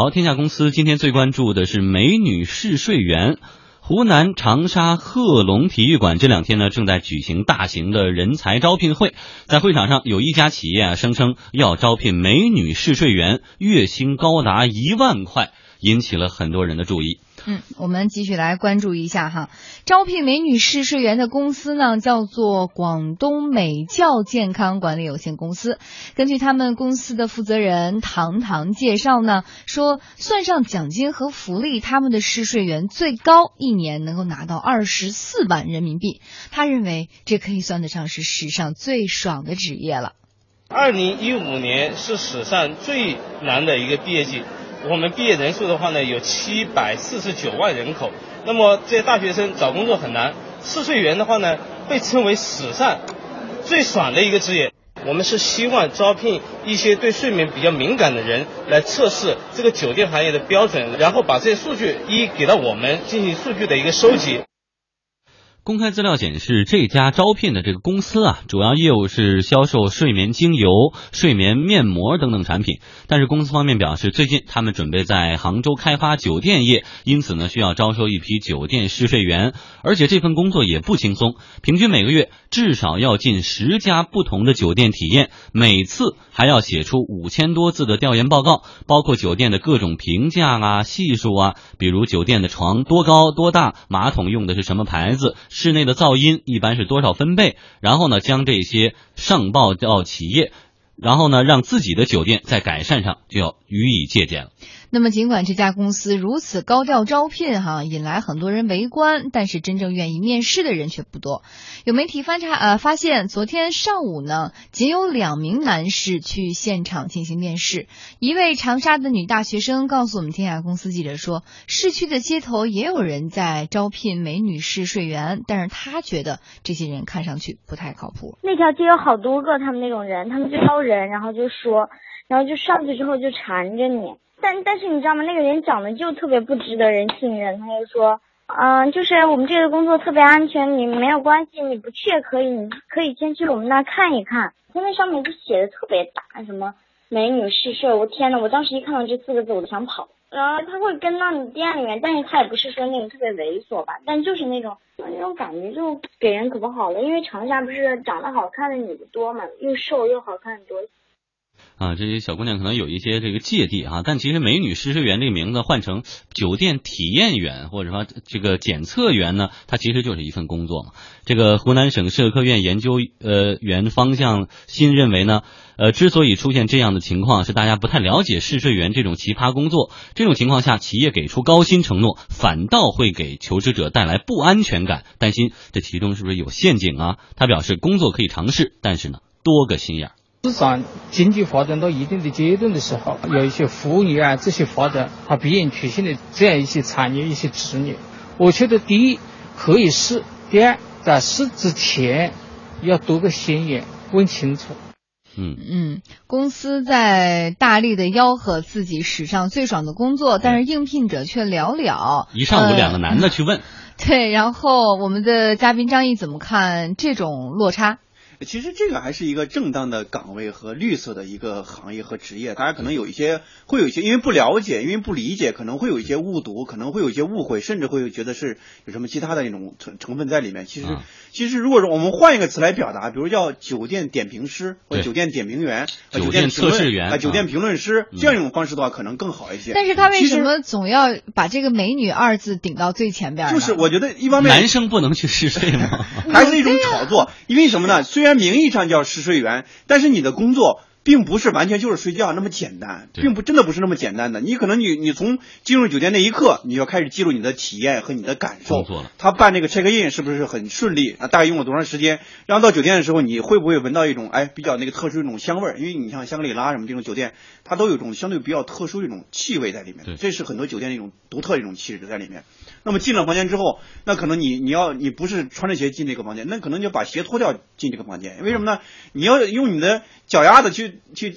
好，天下公司今天最关注的是美女试睡员。湖南长沙贺龙体育馆这两天呢，正在举行大型的人才招聘会，在会场上有一家企业啊，声称要招聘美女试睡员，月薪高达一万块，引起了很多人的注意。嗯，我们继续来关注一下哈，招聘美女试睡员的公司呢，叫做广东美教健康管理有限公司。根据他们公司的负责人唐唐介绍呢，说算上奖金和福利，他们的试睡员最高一年能够拿到二十四万人民币。他认为这可以算得上是史上最爽的职业了。二零一五年是史上最难的一个毕业季。我们毕业人数的话呢，有七百四十九万人口。那么这些大学生找工作很难，试睡员的话呢，被称为史上最爽的一个职业。我们是希望招聘一些对睡眠比较敏感的人来测试这个酒店行业的标准，然后把这些数据一给到我们进行数据的一个收集。公开资料显示，这家招聘的这个公司啊，主要业务是销售睡眠精油、睡眠面膜等等产品。但是公司方面表示，最近他们准备在杭州开发酒店业，因此呢，需要招收一批酒店试睡员。而且这份工作也不轻松，平均每个月至少要进十家不同的酒店体验，每次还要写出五千多字的调研报告，包括酒店的各种评价啊、系数啊，比如酒店的床多高多大，马桶用的是什么牌子。室内的噪音一般是多少分贝？然后呢，将这些上报到企业，然后呢，让自己的酒店在改善上就要予以借鉴了。那么，尽管这家公司如此高调招聘，哈，引来很多人围观，但是真正愿意面试的人却不多。有媒体翻查呃发现，昨天上午呢，仅有两名男士去现场进行面试。一位长沙的女大学生告诉我们天下公司记者说，市区的街头也有人在招聘美女试睡员，但是她觉得这些人看上去不太靠谱。那条街有好多个他们那种人，他们就招人，然后就说，然后就上去之后就缠着你。但但是你知道吗？那个人长得就特别不值得人信任。他就说，嗯，就是我们这个工作特别安全，你没有关系，你不去也可以，你可以先去我们那看一看。他那上面就写的特别大，什么美女试睡。我天呐，我当时一看到这四个字，我就想跑。然后他会跟到你店里面，但是他也不是说那种特别猥琐吧，但就是那种那种感觉就给人可不好了。因为长沙不是长得好看的女的多嘛，又瘦又好看多。啊，这些小姑娘可能有一些这个芥蒂啊，但其实美女试睡员这个名字换成酒店体验员或者说这个检测员呢，它其实就是一份工作嘛。这个湖南省社科院研究呃员方向新认为呢，呃，之所以出现这样的情况，是大家不太了解试睡员这种奇葩工作。这种情况下，企业给出高薪承诺，反倒会给求职者带来不安全感，担心这其中是不是有陷阱啊？他表示，工作可以尝试，但是呢，多个心眼儿。市场经济发展到一定的阶段的时候，有一些服务业啊这些发展，它必然出现的这样一些产业、一些职业。我觉得第一可以试，第二在试之前要多个心眼，问清楚。嗯嗯，公司在大力的吆喝自己史上最爽的工作，但是应聘者却寥寥。一上午两个男的去问，对，然后我们的嘉宾张毅怎么看这种落差？其实这个还是一个正当的岗位和绿色的一个行业和职业，大家可能有一些会有一些因为不了解，因为不理解，可能会有一些误读，可能会有一些误会，甚至会觉得是有什么其他的那种成成分在里面。其实，其实如果说我们换一个词来表达，比如叫酒店点评师或者酒店点评员、酒店测试员啊、酒店评论师这样一种方式的话，可能更好一些。但是他为什么总要把这个“美女”二字顶到最前边？就是我觉得一方面男生不能去试睡吗？还是一种炒作？因为什么呢？虽然名义上叫试睡员，但是你的工作并不是完全就是睡觉那么简单，并不真的不是那么简单的。你可能你你从进入酒店那一刻，你要开始记录你的体验和你的感受。他办这个 check in 是不是很顺利？啊，大概用了多长时间？然后到酒店的时候，你会不会闻到一种哎比较那个特殊一种香味儿？因为你像香格里拉什么这种酒店，它都有一种相对比较特殊一种气味在里面。这是很多酒店一种独特的一种气质在里面。那么进了房间之后，那可能你你要你不是穿着鞋进这个房间，那可能就把鞋脱掉进这个房间。为什么呢？你要用你的脚丫子去去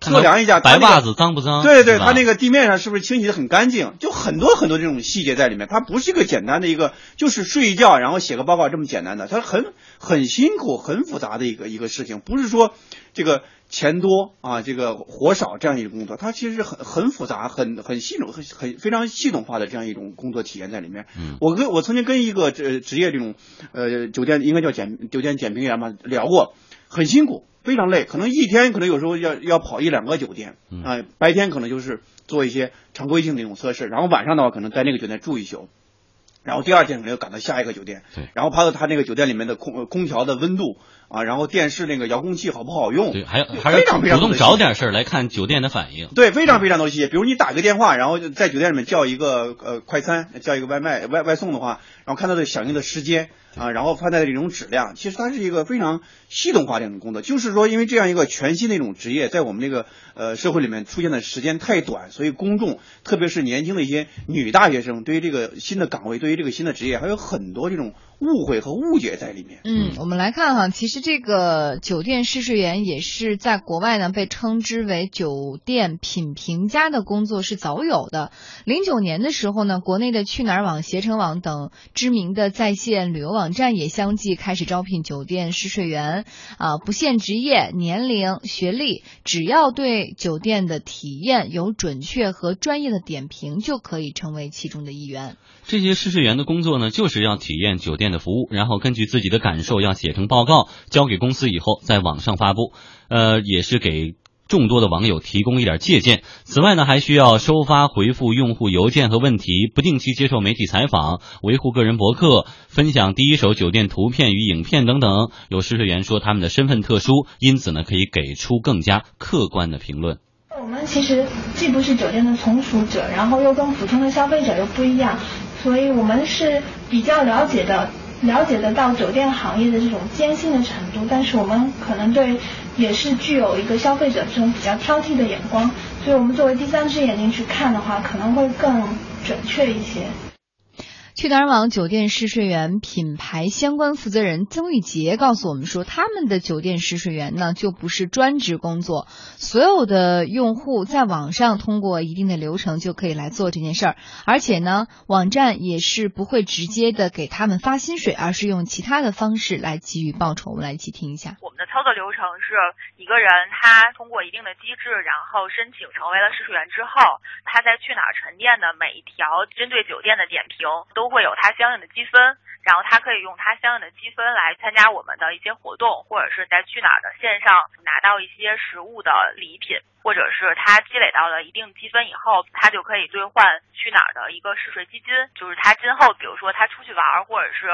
测量一下白袜子脏不脏？对对，它那个地面上是不是清洗的很干净？就很多很多这种细节在里面，它不是一个简单的一个就是睡一觉然后写个报告这么简单的，它很很辛苦、很复杂的一个一个事情，不是说这个钱多啊，这个活少这样一个工作，它其实是很很复杂、很很系统、很很非常系统化的这样一种工作体验在里面。嗯我跟我曾经跟一个职职业这种呃酒店应该叫检酒店检评员嘛聊过，很辛苦，非常累，可能一天可能有时候要要跑一两个酒店嗯啊、白天可能就是做一些常规性的一种测试，然后晚上的话可能在那个酒店住一宿。然后第二天可能要赶到下一个酒店，对然后趴到他那个酒店里面的空呃空调的温度啊，然后电视那个遥控器好不好用，对，还有还是常非常主动找点事儿来看酒店的反应。对，非常非常多细节。比如你打个电话，然后就在酒店里面叫一个呃快餐，叫一个外卖外外送的话，然后看它的响应的时间啊，然后判断这种质量，其实它是一个非常系统化的一种工作。就是说，因为这样一个全新的一种职业，在我们这个呃社会里面出现的时间太短，所以公众特别是年轻的一些女大学生，对于这个新的岗位，对于这个新的职业，还有很多这种误会和误解在里面。嗯，我们来看哈，其实这个酒店试睡员也是在国外呢被称之为酒店品评家的工作是早有的。零九年的时候呢，国内的去哪儿网、携程网等知名的在线旅游网站也相继开始招聘酒店试睡员，啊，不限职业、年龄、学历，只要对酒店的体验有准确和专业的点评，就可以成为其中的一员。这些试睡员的工作呢，就是要体验酒店的服务，然后根据自己的感受要写成报告，交给公司以后在网上发布，呃，也是给。众多的网友提供一点借鉴。此外呢，还需要收发回复用户邮件和问题，不定期接受媒体采访，维护个人博客，分享第一手酒店图片与影片等等。有试睡员说他们的身份特殊，因此呢，可以给出更加客观的评论。我们其实既不是酒店的从属者，然后又跟普通的消费者又不一样，所以我们是比较了解的，了解得到酒店行业的这种艰辛的程度，但是我们可能对也是具有一个消费者这种比较挑剔的眼光，所以我们作为第三只眼睛去看的话，可能会更准确一些。去哪儿网酒店试睡员品牌相关负责人曾玉杰告诉我们说，他们的酒店试睡员呢就不是专职工作，所有的用户在网上通过一定的流程就可以来做这件事儿，而且呢，网站也是不会直接的给他们发薪水，而是用其他的方式来给予报酬。我们来一起听一下。我们的操作流程是一个人他通过一定的机制，然后申请成为了试睡员之后，他在去哪儿沉淀的每一条针对酒店的点评都会有他相应的积分，然后他可以用他相应的积分来参加我们的一些活动，或者是在去哪儿的线上拿到一些实物的礼品，或者是他积累到了一定积分以后，他就可以兑换去哪儿的一个试睡基金，就是他今后比如说他出去玩或者是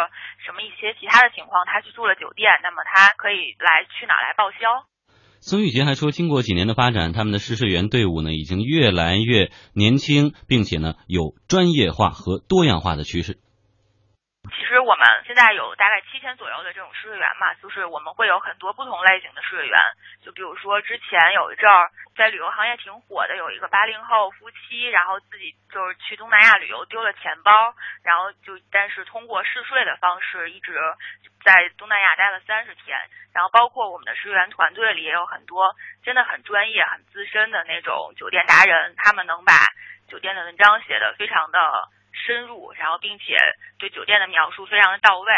什么一些其他的情况，他去住了酒店，那么他可以来去哪儿来报销。孙玉杰还说，经过几年的发展，他们的试睡员队伍呢已经越来越年轻，并且呢有专业化和多样化的趋势。其实我们现在有大概七千左右的这种试睡员嘛，就是我们会有很多不同类型的试睡员。就比如说之前有一阵儿在旅游行业挺火的，有一个八零后夫妻，然后自己就是去东南亚旅游丢了钱包，然后就但是通过试睡的方式一直在东南亚待了三十天。然后包括我们的试睡员团队里也有很多真的很专业、很资深的那种酒店达人，他们能把酒店的文章写得非常的。深入，然后并且对酒店的描述非常的到位，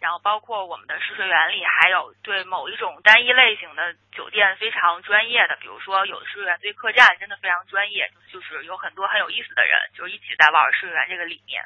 然后包括我们的试睡员里还有对某一种单一类型的酒店非常专业的，比如说有的试睡员对客栈真的非常专业，就是有很多很有意思的人，就是一起在玩试睡员这个里面。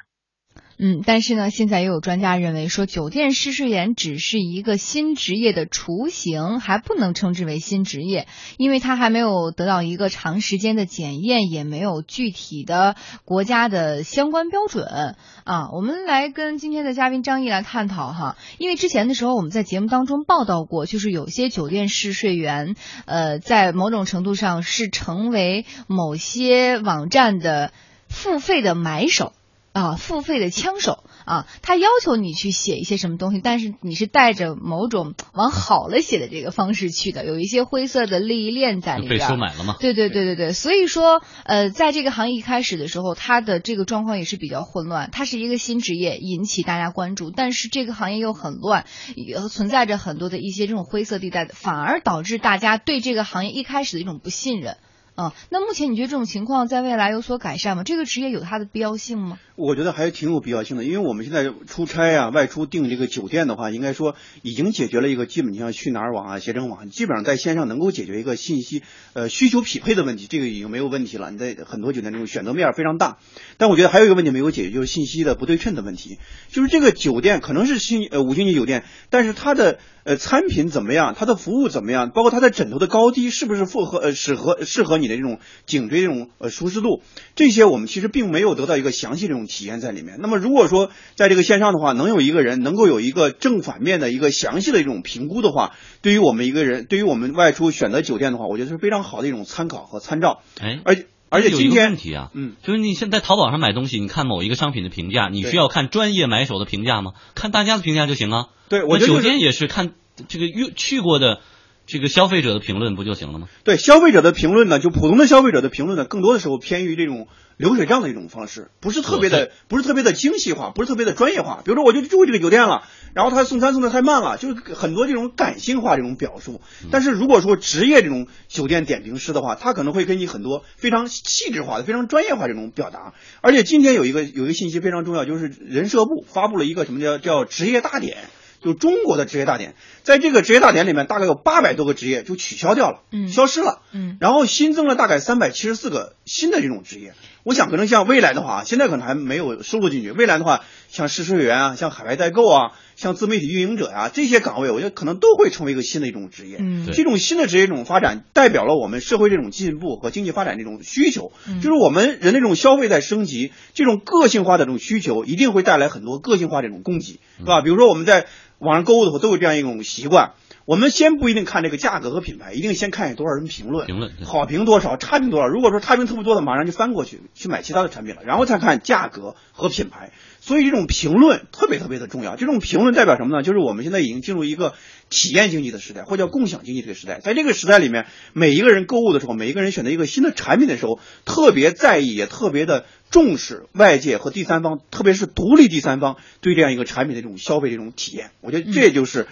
嗯，但是呢，现在也有专家认为说，酒店试睡员只是一个新职业的雏形，还不能称之为新职业，因为它还没有得到一个长时间的检验，也没有具体的国家的相关标准啊。我们来跟今天的嘉宾张毅来探讨哈，因为之前的时候我们在节目当中报道过，就是有些酒店试睡员，呃，在某种程度上是成为某些网站的付费的买手。啊，付费的枪手啊，他要求你去写一些什么东西，但是你是带着某种往好了写的这个方式去的，有一些灰色的利益链在里边。被收买了吗？对对对对对，所以说，呃，在这个行业一开始的时候，它的这个状况也是比较混乱。它是一个新职业，引起大家关注，但是这个行业又很乱，也存在着很多的一些这种灰色地带，反而导致大家对这个行业一开始的一种不信任。啊，那目前你觉得这种情况在未来有所改善吗？这个职业有它的必要性吗？我觉得还是挺有必要性的，因为我们现在出差啊、外出订这个酒店的话，应该说已经解决了一个基本，你像去哪儿网啊、携程网，基本上在线上能够解决一个信息呃需求匹配的问题，这个已经没有问题了。你在很多酒店中选择面非常大，但我觉得还有一个问题没有解决，就是信息的不对称的问题。就是这个酒店可能是星呃五星级酒店，但是它的呃餐品怎么样，它的服务怎么样，包括它的枕头的高低是不是符合呃适合适合你的这种颈椎这种呃舒适度，这些我们其实并没有得到一个详细这种体验在里面。那么如果说在这个线上的话，能有一个人能够有一个正反面的一个详细的一种评估的话，对于我们一个人，对于我们外出选择酒店的话，我觉得是非常好的一种参考和参照。哎，而且而且有一个今天问题啊，嗯，就是你现在淘宝上买东西，你看某一个商品的评价，你需要看专业买手的评价吗？看大家的评价就行啊。对我觉得就是酒店也是看这个去去过的这个消费者的评论不就行了吗？对消费者的评论呢，就普通的消费者的评论呢，更多的时候偏于这种流水账的一种方式，不是特别的，不是特别的精细化，不是特别的专业化。比如说，我就住这个酒店了，然后他送餐送的太慢了，就是很多这种感性化这种表述。但是如果说职业这种酒店点评师的话，他可能会给你很多非常细致化的、非常专业化这种表达。而且今天有一个有一个信息非常重要，就是人社部发布了一个什么叫叫职业大典。就中国的职业大典，在这个职业大典里面，大概有八百多个职业就取消掉了，嗯消失了，嗯然后新增了大概三百七十四个新的这种职业。我想可能像未来的话，现在可能还没有收录进去。未来的话，像试睡员啊，像海外代购啊，像自媒体运营者呀、这些岗位，我觉得可能都会成为一个新的一种职业。嗯这种新的职业这种发展，代表了我们社会这种进步和经济发展这种需求。嗯就是我们人的这种消费在升级，这种个性化的这种需求，一定会带来很多个性化这种供给，嗯是吧？比如说我们在网上购物的时候都有这样一种习惯，我们先不一定看这个价格和品牌，一定先看有多少人评论，评论好评多少，差评多少。如果说差评特别多的，马上就翻过去去买其他的产品了，然后再看价格和品牌。所以这种评论特别特别的重要。这种评论代表什么呢？就是我们现在已经进入一个体验经济的时代，或者叫共享经济这个时代。在这个时代里面，每一个人购物的时候，每一个人选择一个新的产品的时候，特别在意，也特别的重视外界和第三方，特别是独立第三方对这样一个产品的这种消费这种体验。我觉得这就是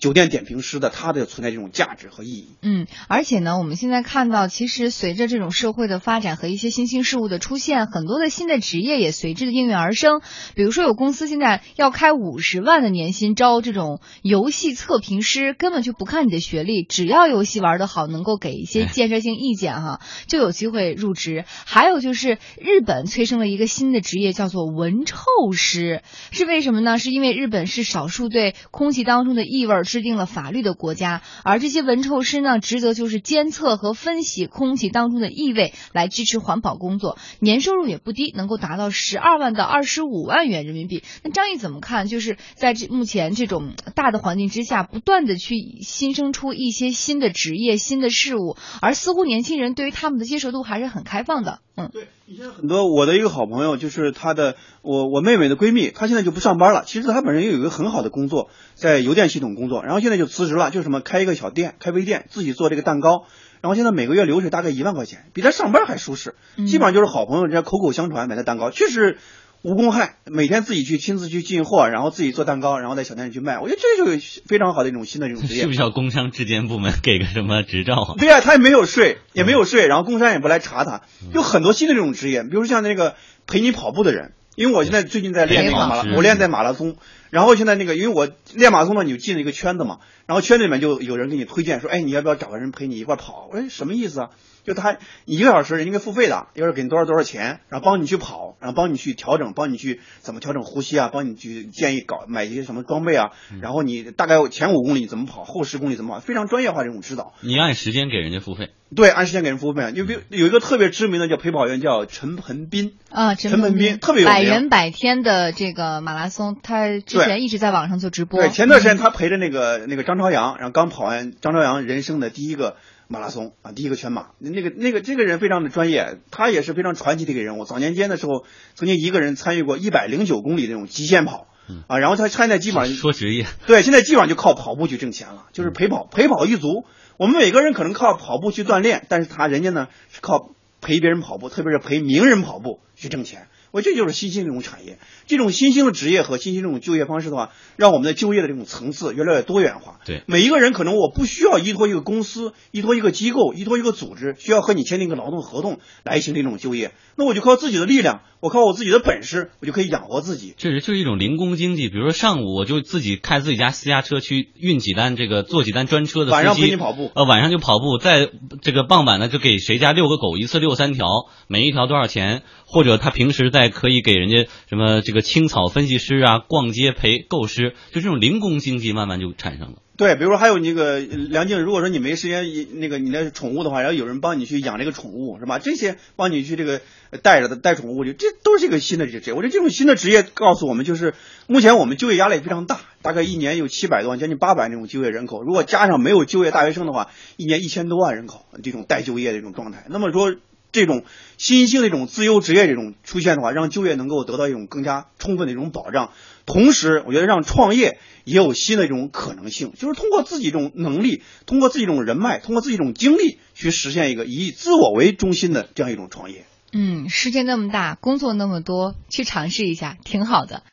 酒店点评师的它的存在这种价值和意义。嗯，而且呢，我们现在看到，其实随着这种社会的发展和一些新兴事物的出现，很多的新的职业也随之的应运而生。比如说，有公司现在要开五十万的年薪招这种游戏测评师，根本就不看你的学历，只要游戏玩得好，能够给一些建设性意见哈，就有机会入职。还有就是日本催生了一个新的职业，叫做闻臭师，是为什么呢？是因为日本是少数对空气当中的异味儿制定了法律的国家，而这些闻臭师呢，职责就是监测和分析空气当中的异味，来支持环保工作，年收入也不低，能够达到十二万到二十五万元人民币。那张毅怎么看？就是在这目前这种大的环境之下，不断的去新生出一些新的职业、新的事物，而似乎年轻人对于他们的接受度还是很开放的。嗯，对，以前很多我的一个好朋友，就是她的我我妹妹的闺蜜，她现在就不上班了。其实她本身也有一个很好的工作，在邮电系统工作，然后现在就辞职了，就什么开一个小店，开微店，自己做这个蛋糕，然后现在每个月流水大概一万块钱，比她上班还舒适。基本上就是好朋友，人家口口相传买的蛋糕，确实无公害，每天自己去亲自去进货，然后自己做蛋糕，然后在小店里去卖。我觉得这就是非常好的一种新的这种职业是不。是要工商质监部门给个什么执照啊？对呀、他也没有税，也没有税，然后工商也不来查他，有很多新的这种职业，比如像那个陪你跑步的人，因为我现在最近在练那个马拉，我练在马拉松，然后现在那个，因为我练马拉松呢，你就进了一个圈子嘛，然后圈子里面就有人给你推荐说，哎，你要不要找个人陪你一块儿跑？我说什么意思啊？就他一个小时人家给付费的，要是给你多少多少钱，然后帮你去跑，然后帮你去调整，帮你去怎么调整呼吸啊，帮你去建议搞买一些什么装备啊，然后你大概前五公里怎么跑，后十公里怎么跑，非常专业化这种指导。你按时间给人家付费，对，按时间给人付费。有比有一个特别知名的叫陪跑员，叫陈鹏斌。啊，陈盆斌特别有名百人百天的这个马拉松，他之前一直在网上做直播。对，前段时间嗯他陪着那个那个张朝阳，然后刚跑完张朝阳人生的第一个马拉松啊，第一个全马。那个那个这个人非常的专业，他也是非常传奇的一个人物。早年间的时候，曾经一个人参与过一百零九公里那种极限跑。啊，然后他现在基本上说职业，对，现在基本上就靠跑步去挣钱了，就是陪跑，陪跑一族。我们每个人可能靠跑步去锻炼，但是他人家呢是靠陪别人跑步，特别是陪名人跑步去挣钱。我这就是新兴这种产业，这种新兴的职业和新兴这种就业方式的话，让我们的就业的这种层次越来越多元化。对，每一个人可能我不需要依托一个公司，依托一个机构，依托一个组织，需要和你签订一个劳动合同来形成一种就业，那我就靠自己的力量，我靠我自己的本事，我就可以养活自己。确实就是一种零工经济。比如说上午我就自己开自己家私家车去运几单这个坐几单专车的晚上陪你跑步，呃，晚上就跑步，在这个傍晚呢就给谁家遛个狗，一次遛三条，每一条多少钱？或者他平时在可以给人家。什么这个青草分析师啊，逛街陪购师，就这种零工经济慢慢就产生了。对，比如说还有那个梁静，如果说你没时间那个你的宠物的话，然后有人帮你去养这个宠物是吧？这些帮你去这个带着的带宠物，这都是一个新的职业。我觉得这种新的职业告诉我们，就是目前我们就业压力非常大，大概一年有七百多万，将近八百那种就业人口。如果加上没有就业大学生的话，一年一千多万人口这种待就业的这种状态。那么说。这种新兴的一种自由职业这种出现的话，让就业能够得到一种更加充分的一种保障，同时我觉得让创业也有新的一种可能性，就是通过自己这种能力，通过自己这种人脉，通过自己这种经历去实现一个以自我为中心的这样一种创业。嗯，世界那么大，工作那么多，去尝试一下挺好的。